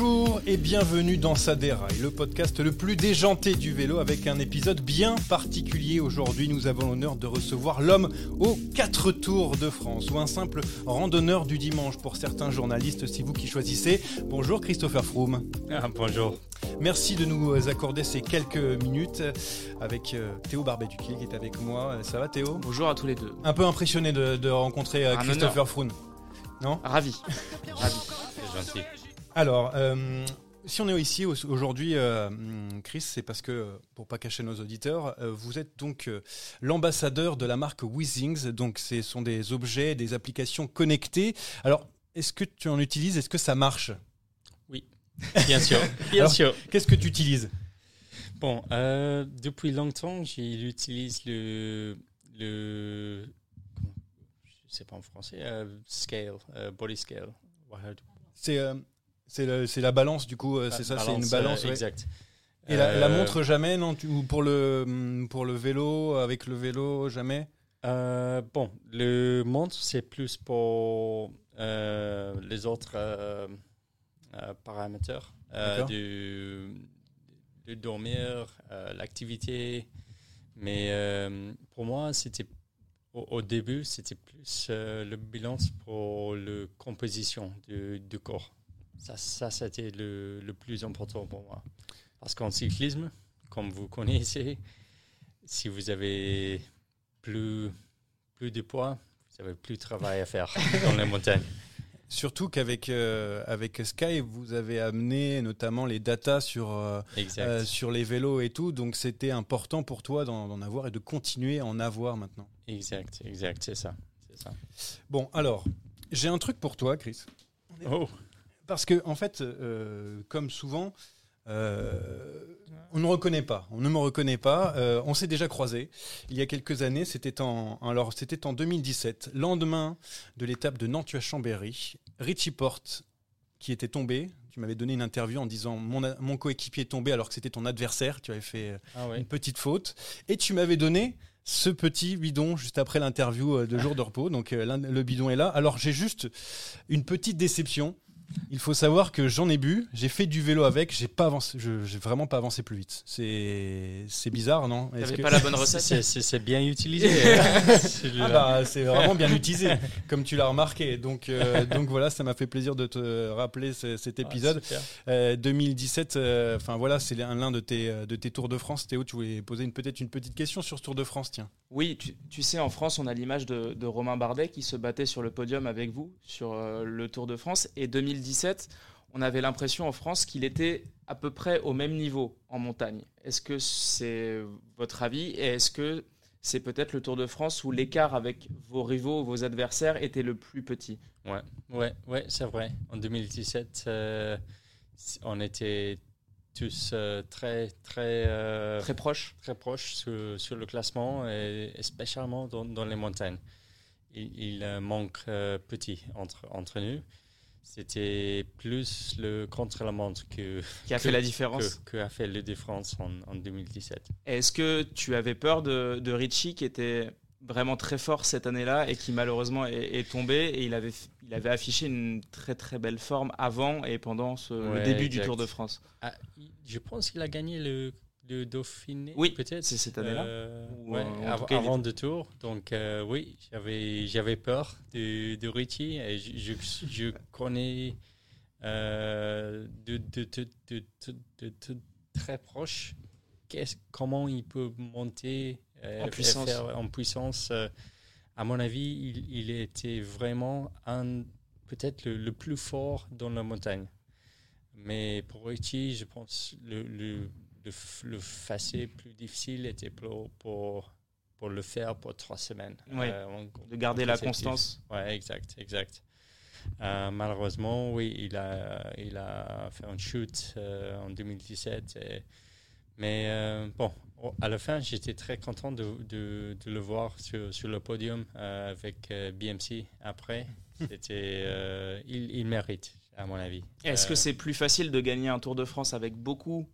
Bonjour et bienvenue dans Saderail, le podcast le plus déjanté du vélo avec un épisode bien particulier. Aujourd'hui, nous avons l'honneur de recevoir l'homme aux quatre tours de France ou un simple randonneur du dimanche pour certains journalistes, c'est vous qui choisissez. Bonjour Christopher Froome. Ah, bonjour. Merci de nous accorder ces quelques minutes avec euh, Théo Barbet-Duquet qui est avec moi. Ça va Théo? Bonjour à tous les deux. Un peu impressionné de, de rencontrer euh, Un Christopher honneur. Froome. Non? Ravi. Ravi. C'est gentil. Alors, euh, si on est ici au- aujourd'hui, euh, Chris, c'est parce que, pour pas cacher nos auditeurs, euh, vous êtes donc euh, l'ambassadeur de la marque Weezings. Donc, ce sont des objets, des applications connectées. Alors, est-ce que tu en utilises? Est-ce que ça marche? Bien sûr. Bien Alors- sûr. Qu'est-ce que tu utilises? Bon, depuis longtemps, j'utilise le, le, je sais pas en français, scale, body scale. C'est c'est la balance, du coup, euh, c'est ça, c'est une balance. euh, ouais. Exact. Et la, la Euh, montre, jamais, non tu- Ou pour le, hum, pour le vélo, avec le vélo, jamais? Bon, le montre, c'est plus pour les autres paramètres D'accord. de, de dormir, euh, l'activité. Mais euh, pour moi, c'était au, au début, c'était plus euh, le bilan pour la composition du, du corps. Ça, ça c'était le, le plus important pour moi. Parce qu'en cyclisme, comme vous connaissez, si vous avez plus, plus de poids, vous avez plus de travail à faire dans les montagnes. Surtout qu'avec euh, avec Sky, vous avez amené notamment les datas sur, euh, euh, sur les vélos et tout. Donc c'était important pour toi d'en avoir et de continuer à en avoir maintenant. Exact, exact, c'est ça. Ça. Bon, alors, j'ai un truc pour toi, Chris. Oh, Parce que, en fait, euh, comme souvent, euh, on ne reconnaît pas. On ne me reconnaît pas. Euh, on s'est déjà croisés. Il y a quelques années, c'était en, alors, c'était en 2017, lendemain de l'étape de Nantua-Chambéry. Richie Porte, qui était tombé. Tu m'avais donné une interview en disant mon, mon coéquipier est tombé alors que c'était ton adversaire. Tu avais fait ah une petite faute. Et tu m'avais donné ce petit bidon juste après l'interview de jour de repos. Donc le bidon est là. Alors j'ai juste une petite déception. Il faut savoir que j'en ai bu, j'ai fait du vélo avec, j'ai pas avancé, je- j'ai vraiment pas avancé plus vite. C'est c'est bizarre, non? Est-ce T'avais que- pas la bonne recette? C'est- C'est c'est bien utilisé. Ah bah, c'est vraiment bien utilisé, comme tu l'as remarqué. Donc, euh, donc voilà, ça m'a fait plaisir de te rappeler ce- cet Ah, épisode. super. Euh, 2017, euh, enfin voilà, c'est l'un l'un de tes, de tes Tours de France. Théo, tu voulais poser une- peut-être une petite question sur ce Tour de France, tiens. Oui, tu, tu sais, en France, on a l'image de, de Romain Bardet qui se battait sur le podium avec vous sur euh, le Tour de France. Et 2017, on avait l'impression en France qu'il était à peu près au même niveau en montagne. Est-ce que c'est votre avis Et est-ce que c'est peut-être le Tour de France où l'écart avec vos rivaux, vos adversaires était le plus petit? Ouais, ouais, ouais, c'est vrai. En 2017, euh, on était tous euh, très, très, euh, Très proche très proches sur, sur le classement, et spécialement dans, dans les montagnes. Il, il, manque euh, petit entre, entre nous. C'était plus le contre-la-montre que, qui a fait la différence. Que, a fait le différence en, en 2017. Est-ce que tu avais peur de, de Richie qui était vraiment très fort cette année-là et qui malheureusement est, tombé et il avait, il avait affiché une très très belle forme avant et pendant ce, le début du Tour de France? Ah, je pense qu'il a gagné le, le Dauphiné. Oui, peut-être. C'est cette année-là. Euh, avant le tour. Donc euh, oui, j'avais j'avais peur de, de Richie et je, je, connais euh, de, de, de, de, très proche comment il peut monter en puissance. en puissance. à mon avis, il, il était vraiment un peut-être le, plus fort dans la montagne. Mais pour Richie, je pense le, le, le, facile plus difficile était pour, pour, pour, le faire pour trois semaines. Euh, de garder la constance. Oui, exact, exact. Euh, malheureusement, oui, il a, il a fait un shoot euh, en 2017. mais bon, à la fin, j'étais très content de, de, de, le voir sur, sur le podium avec BMC après. C'était, il, il, mérite, à mon avis. Est-ce que c'est plus facile de gagner un Tour de France avec beaucoup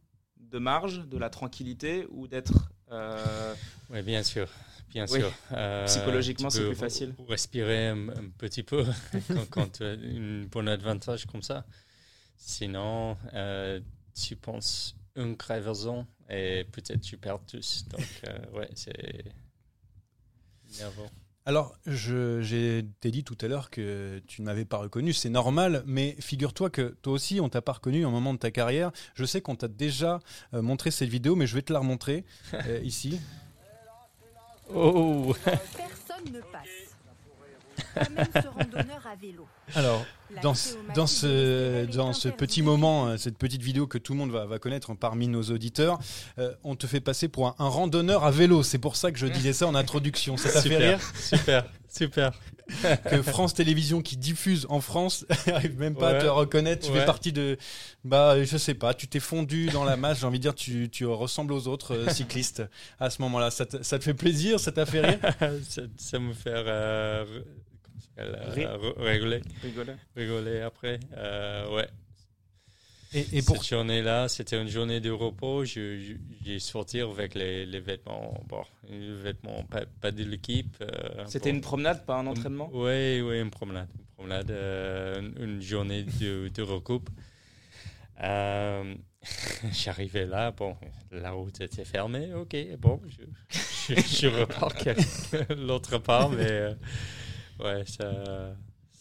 de marge, de la tranquillité ou d'être. Euh, oui, bien sûr. Bien sûr. Euh, Psychologiquement, c'est plus facile. Respirer un, petit peu quand, tu as une bonne avantage comme ça. Sinon, euh, tu penses une crevaison et peut-être tu perds tous. Donc, ouais, c'est nerveux. Alors, je t'ai dit tout à l'heure que tu ne m'avais pas reconnu, c'est normal, mais figure-toi que toi aussi, on t'a pas reconnu au moment de ta carrière. Je sais qu'on t'a déjà euh, montré cette vidéo, mais je vais te la remontrer euh, ici. Oh Personne ne passe ce randonneur à vélo. Alors, dans, dans ce, dans ce petit moment, euh, cette petite vidéo que tout le monde va, va connaître parmi nos auditeurs, euh, on te fait passer pour un, randonneur à vélo. C'est pour ça que je disais ça en introduction. Ça t'a fait rire Super, super. que France Télévisions qui diffuse en France n'arrive même pas à te reconnaître. Tu fais partie de, bah, je sais pas, tu t'es fondu dans la masse. J'ai envie de dire, tu, tu ressembles aux autres euh, cyclistes à ce moment-là. Ça, ça, te fait plaisir? Ça t'a fait rire? Ça, me fait euh, rigoler. rigoler. après. Euh, ouais. Et, pour... Cette journée-là, c'était une journée de repos. J'ai sorti avec les, les, vêtements, bon, les vêtements pas, de l'équipe. Euh, c'était une promenade, pas un entraînement? Oui, oui, une promenade. Une, promenade, une journée de, de recoupe. J'arrivais là, bon, la route était fermée, ok, bon, je, je, je repars l'autre part, mais ouais, ça,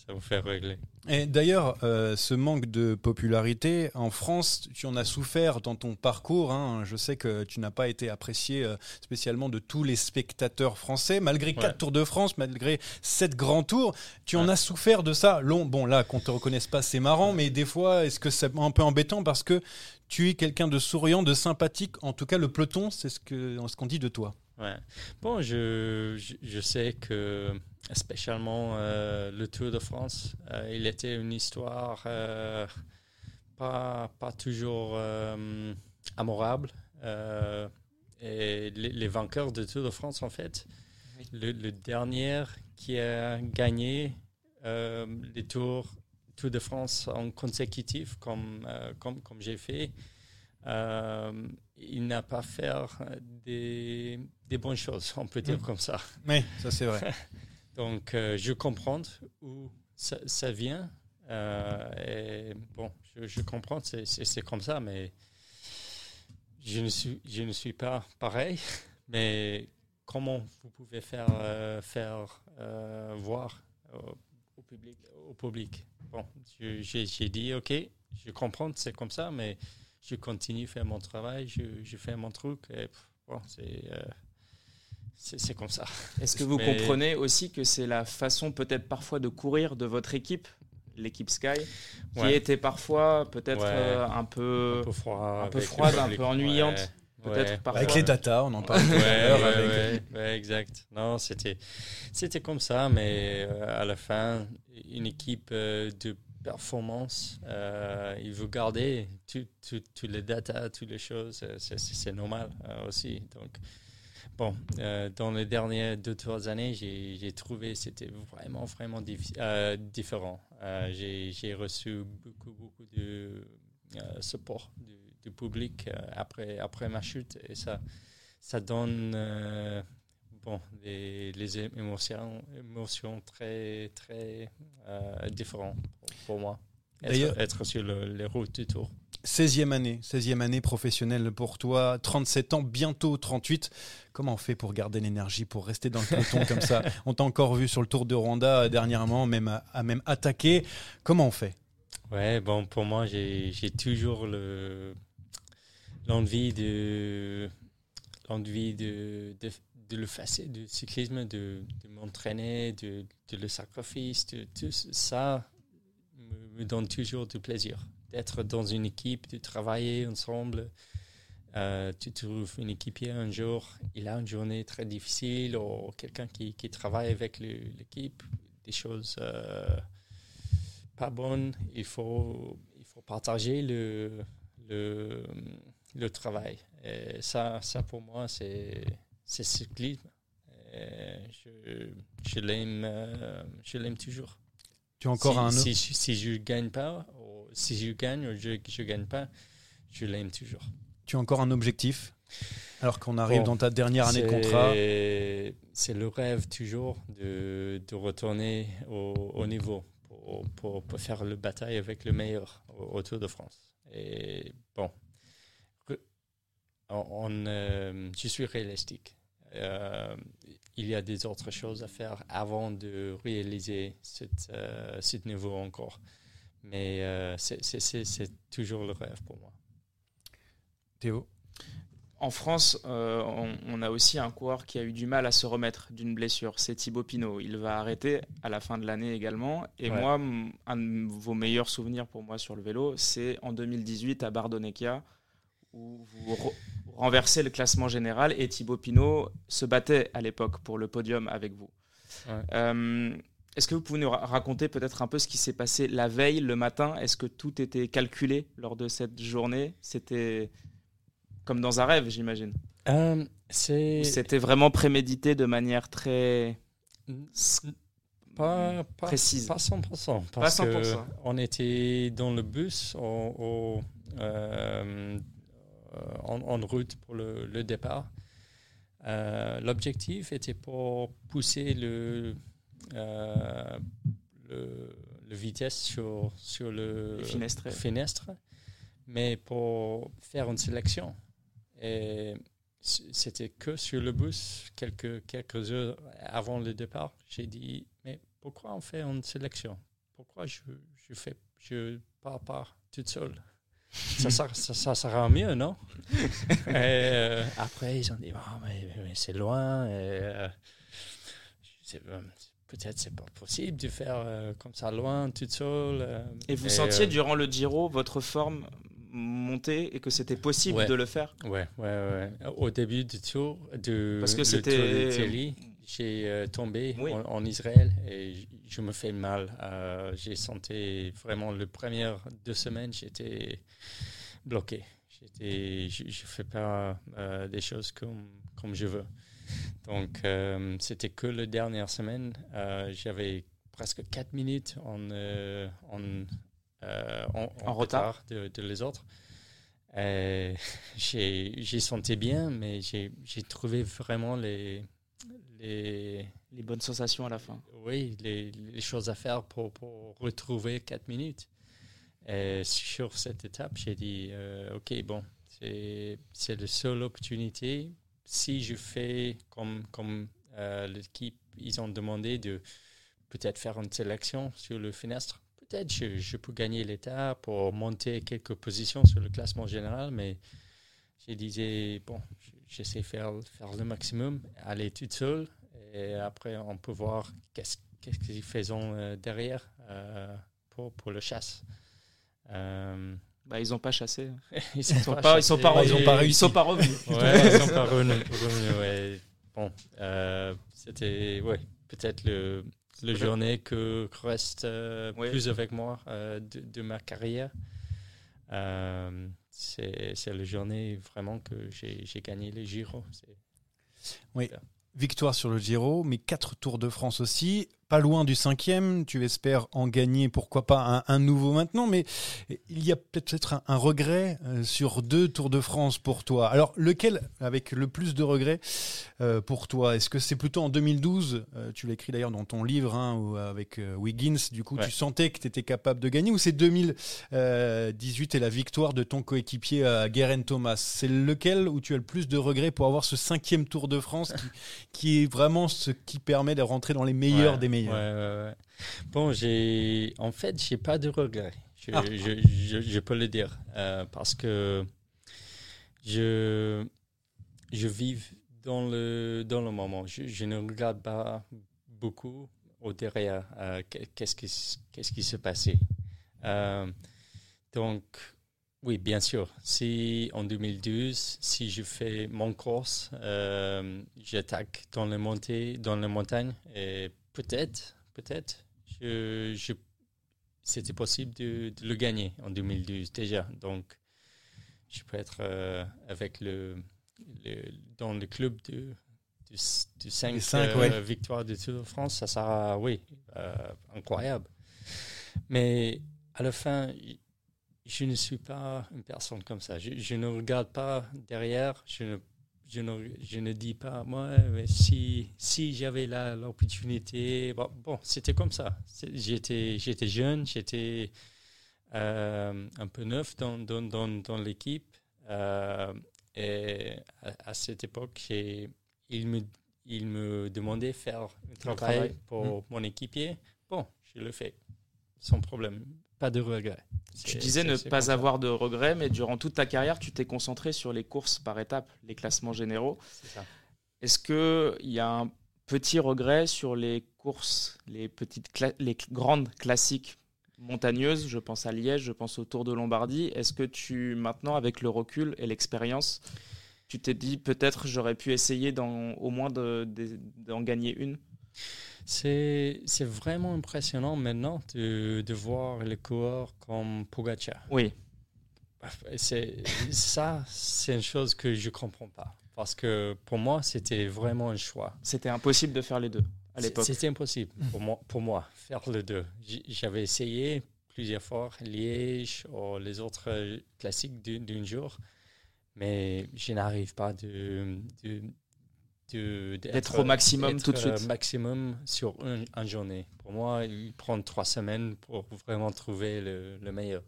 ça vous fait régler. Et d'ailleurs, euh, ce manque de popularité en France, tu en as souffert dans ton parcours. Hein. Je sais que tu n'as pas été apprécié euh, spécialement de tous les spectateurs français, malgré quatre Tours de France, malgré sept grands tours. Tu en as souffert de ça. Long, bon, là, qu'on te reconnaisse pas, c'est marrant, mais des fois, est-ce que c'est un peu embêtant parce que tu es quelqu'un de souriant, de sympathique. En tout cas, le peloton, c'est ce qu'on ce qu'on dit de toi. Ouais. Bon, je, je, sais que spécialement euh, le Tour de France, euh, il était une histoire euh, pas, pas toujours amorable. et les, vainqueurs de Tour de France, en fait, le, dernier qui a gagné les Tours Tour de France en consécutif, comme, comme, comme j'ai fait, il n'a pas fait des, des, bonnes choses, on peut dire mm. comme ça. Oui, ça c'est vrai. Donc, euh, je comprends où ça, vient. Euh, bon, je, comprends, c'est comme ça, mais je ne suis, je ne suis pas pareil. Mais comment vous pouvez faire, euh, faire voir au, public, au public? Bon, j'ai dit, OK, je comprends, c'est comme ça, mais je continue à faire mon travail, je, fais mon truc. Bon, c'est c'est comme ça. Est-ce que vous comprenez aussi que c'est la façon peut-être parfois de courir de votre équipe, l'équipe Sky, qui était parfois peut-être euh, un peu, un peu, froid, un peu froide, un peu ennuyante peut-être Avec les data, on en parle tout ouais, exact. Non, c'était, c'était comme ça, mais euh, à la fin, une équipe euh, de performance, il veut garder toutes les data, toutes les choses, c'est normal aussi. Donc, bon, euh, dans les dernières deux, trois années, j'ai trouvé c'était vraiment, vraiment euh, différent. Euh, j'ai reçu beaucoup, beaucoup de support du, du public après, après ma chute et ça, ça donne bon, des, les émotions, émotions très, très différentes pour, moi. Être, être, sur le, les routes du tour. 16e année, 16e année professionnelle pour toi, 37 ans, bientôt 38. Comment on fait pour garder l'énergie, pour rester dans le peloton comme ça On t'a encore vu sur le Tour de Rwanda euh, dernièrement, même à, même attaquer. Comment on fait? Ouais, bon, pour moi, j'ai toujours l'envie de l'envie de, de, le faire, du cyclisme, de, m'entraîner, de, le sacrifice, tout ça me donne toujours du plaisir être dans une équipe, de travailler ensemble. Euh, tu trouves une équipier un jour, il a une journée très difficile, ou quelqu'un qui, qui, travaille avec l'équipe, des choses euh, pas bonnes, il faut, il faut partager le, le, le travail. Et ça, ça pour moi, c'est cyclisme. je, je l'aime euh, je l'aime toujours. Tu as encore si, un si, si, je ne gagne pas, si je gagne ou je ne gagne pas, je l'aime toujours. Tu as encore un objectif alors qu'on arrive dans ta dernière année de contrat C'est le rêve toujours de, de retourner au, au niveau pour, pour, faire le bataille avec le meilleur au, Tour de France. Et bon, on, euh, je suis réalistique. Euh, il y a des autres choses à faire avant de réaliser cette, euh, ce niveau encore. Mais euh, c'est toujours le rêve pour moi. Théo? En France, euh, on, a aussi un coureur qui a eu du mal à se remettre d'une blessure. C'est Thibaut Pinot. Il va arrêter à la fin de l'année également. Et moi, un de vos meilleurs souvenirs pour moi sur le vélo, c'est en 2018 à Bardonecchia, où vous renversez le classement général et Thibaut Pinot se battait à l'époque pour le podium avec vous. Euh, est-ce que vous pouvez nous raconter peut-être un peu ce qui s'est passé la veille, le matin? Est-ce que tout était calculé lors de cette journée? C'était comme dans un rêve, j'imagine. Euh, C'était vraiment prémédité de manière très pas, précise? Pas 100%. Parce pas 100%. on était dans le bus euh, en, route pour le, le départ. Euh, l'objectif était pour pousser le euh, le, vitesse sur, sur le finestre. mais pour faire une sélection. Et c'était que sur le bus, quelques, quelques heures avant le départ, j'ai dit, mais pourquoi on fait une sélection? Pourquoi je, je fais, je pars pas toute seule? Ça, ça, ça, sera mieux, non? Et, euh, Après, ils ont dit, oh, mais, c'est loin. Et, euh, peut-être c'est pas possible de faire euh, comme ça loin, toute seule. Euh, et vous sentiez euh, durant le Giro votre forme monter et que c'était possible de le faire? Ouais, ouais, ouais. Au début du tour, de, Parce que c'était. J'ai tombé en, Israël et je me fais mal. j'ai senti vraiment les premières deux semaines, j'étais bloqué. Je ne fais pas des choses comme, comme je veux. Donc, euh, c'était que la dernière semaine. Euh, j'avais presque 4 minutes en, euh, en, en, retard, de, les autres. j'ai senti bien, mais j'ai trouvé vraiment les, les, les, bonnes sensations à la fin. Oui, les, les choses à faire pour, pour, retrouver 4 minutes. Et sur cette étape, j'ai dit, OK, bon, c'est la seule opportunité si je fais comme, comme euh, l'équipe, ils ont demandé de peut-être faire une sélection sur le finestre, peut-être je, je peux gagner l'état pour monter quelques positions sur le classement général, mais je disais, bon, j'essaie de faire, faire le maximum, aller toute seule, et après on peut voir qu'est-ce qu'ils font euh, derrière euh, pour, pour le chasse. Bah, ils n'ont pas chassé. ils ne sont, pas, ils sont pas, ils pas, ils sont pas revenus. ouais, ils sont pas revenus. ouais. Bon, euh, c'était ouais, peut-être le, le journée que reste euh, plus avec moi euh, de, de, ma carrière. c'est la journée vraiment que j'ai gagné les Giro. Oui. Victoire sur le Giro, mais quatre Tours de France aussi pas loin du cinquième. Tu espères en gagner, pourquoi pas un, nouveau maintenant, mais il y a peut-être un, regret euh, sur deux Tours de France pour toi. Alors, lequel avec le plus de regrets euh, pour toi? Est-ce que c'est plutôt en 2012 euh, Tu l'écris d'ailleurs dans ton livre, hein, avec Wiggins. Du coup, tu sentais que tu étais capable de gagner, ou c'est 2018 et la victoire de ton coéquipier Guerin Thomas? C'est lequel où tu as le plus de regrets pour avoir ce cinquième Tour de France qui, est vraiment ce qui permet de rentrer dans les meilleurs des Ouais. Bon, j'ai, en fait, j'ai pas de regrets. Je, ah. je, je, je, peux le dire euh, parce que je, je vis dans le, dans le moment. Je, ne regarde pas beaucoup au derrière euh, qu'est-ce qui, qu'est-ce qui se passait. Euh, donc, oui, bien sûr. Si en 2012, si je fais mon course, j'attaque dans les montées, dans les montagnes et Peut-être, peut-être. Je, c'était possible de, le gagner en 2012 déjà. Donc, je peux être euh, avec le, dans le club de, de, 5, euh, victoires de Tour de France. Ça sera, oui, euh, incroyable. Mais à la fin, je ne suis pas une personne comme ça. Je, je ne regarde pas derrière. Je ne je ne, je ne dis pas, moi, mais si, si j'avais l'opportunité, bon, bon c'était comme ça. J'étais, jeune, j'étais euh, un peu neuf dans, dans, dans, dans l'équipe. Euh, et à, cette époque, il me, il me demandait de faire un travail, pour mmh. mon équipier. Bon, je le fais sans problème. Pas de regret. Tu disais ne pas avoir de regrets, mais durant toute ta carrière, tu t'es concentré sur les courses par étapes, les classements généraux. Est-ce qu'il y a un petit regret sur les courses, les, petites les grandes classiques montagneuses? Je pense à Liège, je pense au Tour de Lombardie. Est-ce que tu, maintenant, avec le recul et l'expérience, tu t'es dit peut-être j'aurais pu essayer au moins d'en gagner une? C'est vraiment impressionnant maintenant de, de voir les coureurs comme Pogacar. Oui. Ça, c'est une chose que je ne comprends pas. Parce que pour moi, c'était vraiment un choix. C'était impossible de faire les deux à l'époque. C'était impossible pour moi, pour moi, faire les deux. J'avais essayé plusieurs fois Liège ou les autres classiques d'un jour, mais je n'arrive pas de, de d'être au maximum tout de suite. Euh, maximum sur une, journée. Pour moi, il prend trois semaines pour vraiment trouver le, le meilleur.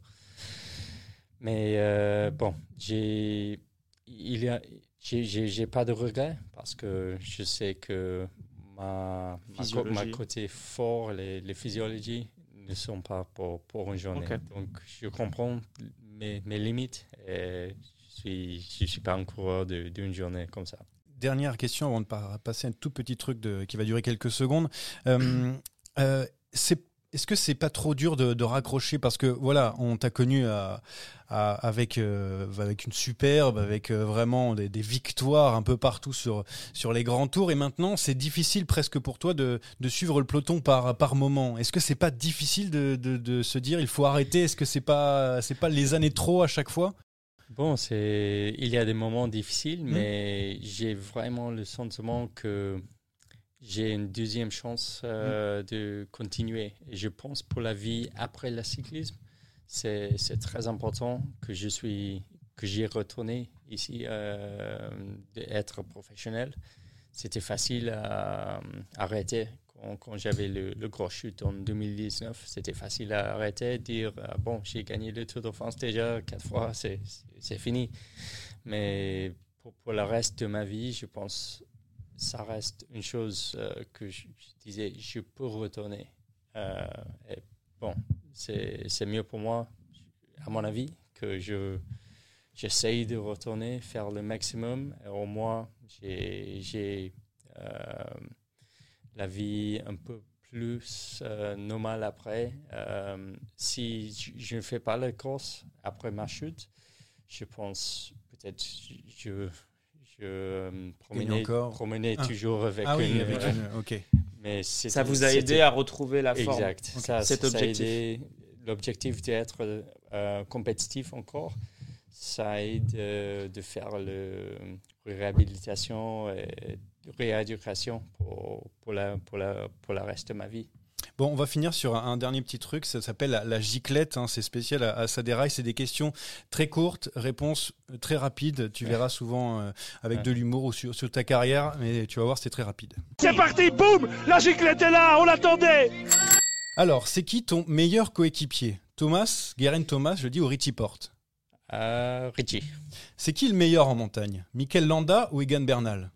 Mais euh, bon, j'ai il y a j'ai pas de regrets parce que je sais que ma, ma, côté fort, les, les, physiologies ne sont pas pour, pour une journée. Donc je comprends mes, mes limites et je suis je suis pas un coureur d'une journée comme ça dernière question avant de passer un tout petit truc qui va durer quelques secondes. Euh, euh, est-ce que c'est pas trop dur de, raccrocher? Parce que voilà, on t'a connu avec euh, avec une superbe, avec vraiment des, victoires un peu partout sur sur les grands tours et maintenant c'est difficile presque pour toi de, de, suivre le peloton par par moment. Est-ce que c'est pas difficile de, de, se dire il faut arrêter? Est-ce que c'est pas c'est pas les années trop à chaque fois? Bon, c'est il y a des moments difficiles, hmm. mais j'ai vraiment le sentiment que j'ai une deuxième chance euh, hmm. de continuer. Et je pense pour la vie après le cyclisme, c'est très important que je suis que j'y retourné ici, euh, d'être professionnel. C'était facile à arrêter quand, j'avais le, gros chute en 2019, c'était facile à arrêter, dire ah, bon, j'ai gagné le Tour de France déjà quatre fois, c'est fini. Mais pour, le reste de ma vie, je pense ça reste une chose euh, que je, disais, je peux retourner. Euh, bon, c'est mieux pour moi, à mon avis, que je j'essaye de retourner, faire le maximum. Au moins, j'ai euh, la vie un peu plus euh, normale après. Euh, si je ne fais pas la course après ma chute, je pense peut-être je je euh, promenais, ah. toujours avec ah une, ok. Mais ça vous a aidé à retrouver la forme. Exact. Ça, cet objectif. L'objectif d'être compétitif encore, ça aide euh, de faire le réhabilitation et rééducation pour, pour, la, pour, la, pour le reste de ma vie. Bon, on va finir sur un, un dernier petit truc, ça s'appelle la, la giclette, hein, c'est spécial à, à Saderail, c'est des questions très courtes, réponses très rapides, tu verras souvent euh, avec Ouais. de l'humour ou sur, sur ta carrière, mais tu vas voir, c'est très rapide. C'est parti, boum La giclette est là, on l'attendait Alors, c'est qui ton meilleur coéquipier? Thomas, Guerin Thomas, je le dis au Richie Porte. Euh, Richie, C'est qui le meilleur en montagne? Mikel Landa ou Egan Bernal?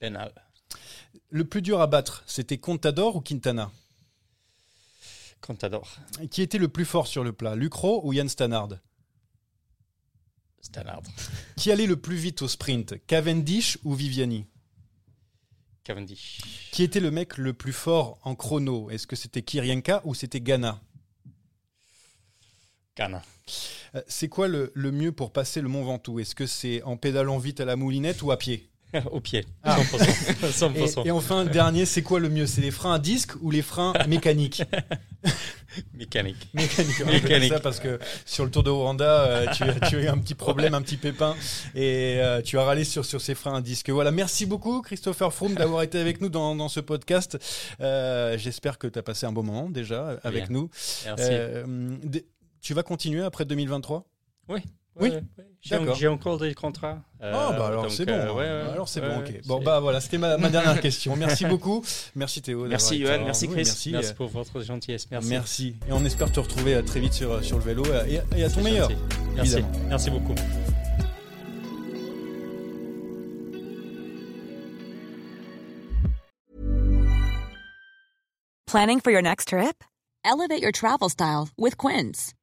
Benal, Le plus dur à battre, c'était Contador ou Quintana? Contador, Qui était le plus fort sur le plat Lucro ou Yann Stannard? Stannard, Qui allait le plus vite au sprint Cavendish ou Viviani? Cavendish, Qui était le mec le plus fort en chrono? Est-ce que c'était Kirienka ou c'était Ghana? Ghana, Euh, C'est quoi le, le mieux pour passer le Mont Ventoux? Est-ce que c'est en pédalant vite à la moulinette ou à pied? au pied, Ah. 100%. et, 100%. et enfin, le dernier, c'est quoi le mieux? C'est les freins à disque ou les freins mécaniques? Mécanique. Mécanique. on Mécanique. ça parce que sur le Tour de Rwanda, euh, tu, as- tu as eu un petit problème, un petit pépin, et euh, tu as râlé sur, sur ces freins à disque. Voilà, merci beaucoup Christopher Froome d'avoir été avec nous dans, dans ce podcast. Euh, J'espère que tu as passé un bon moment déjà avec Bien. nous. Merci. Euh, tu vas continuer après 2023 oui. Oui. J'ai encore des contrats. euh, Ah bah alors donc, c'est bon. euh, ouais, ouais, alors c'est bon. Ok. Bon bah voilà, c'était ma, ma dernière question. Merci beaucoup. Merci Théo. Merci, là. Merci, Oui, Chris. merci. Merci euh, pour votre gentillesse. Merci. Merci. Et on espère te retrouver euh, très vite sur, euh, sur le vélo euh, et, et à ton meilleur. gentil. Merci. évidemment. Merci beaucoup. Planning for your next trip? Elevate your travel style with Quince.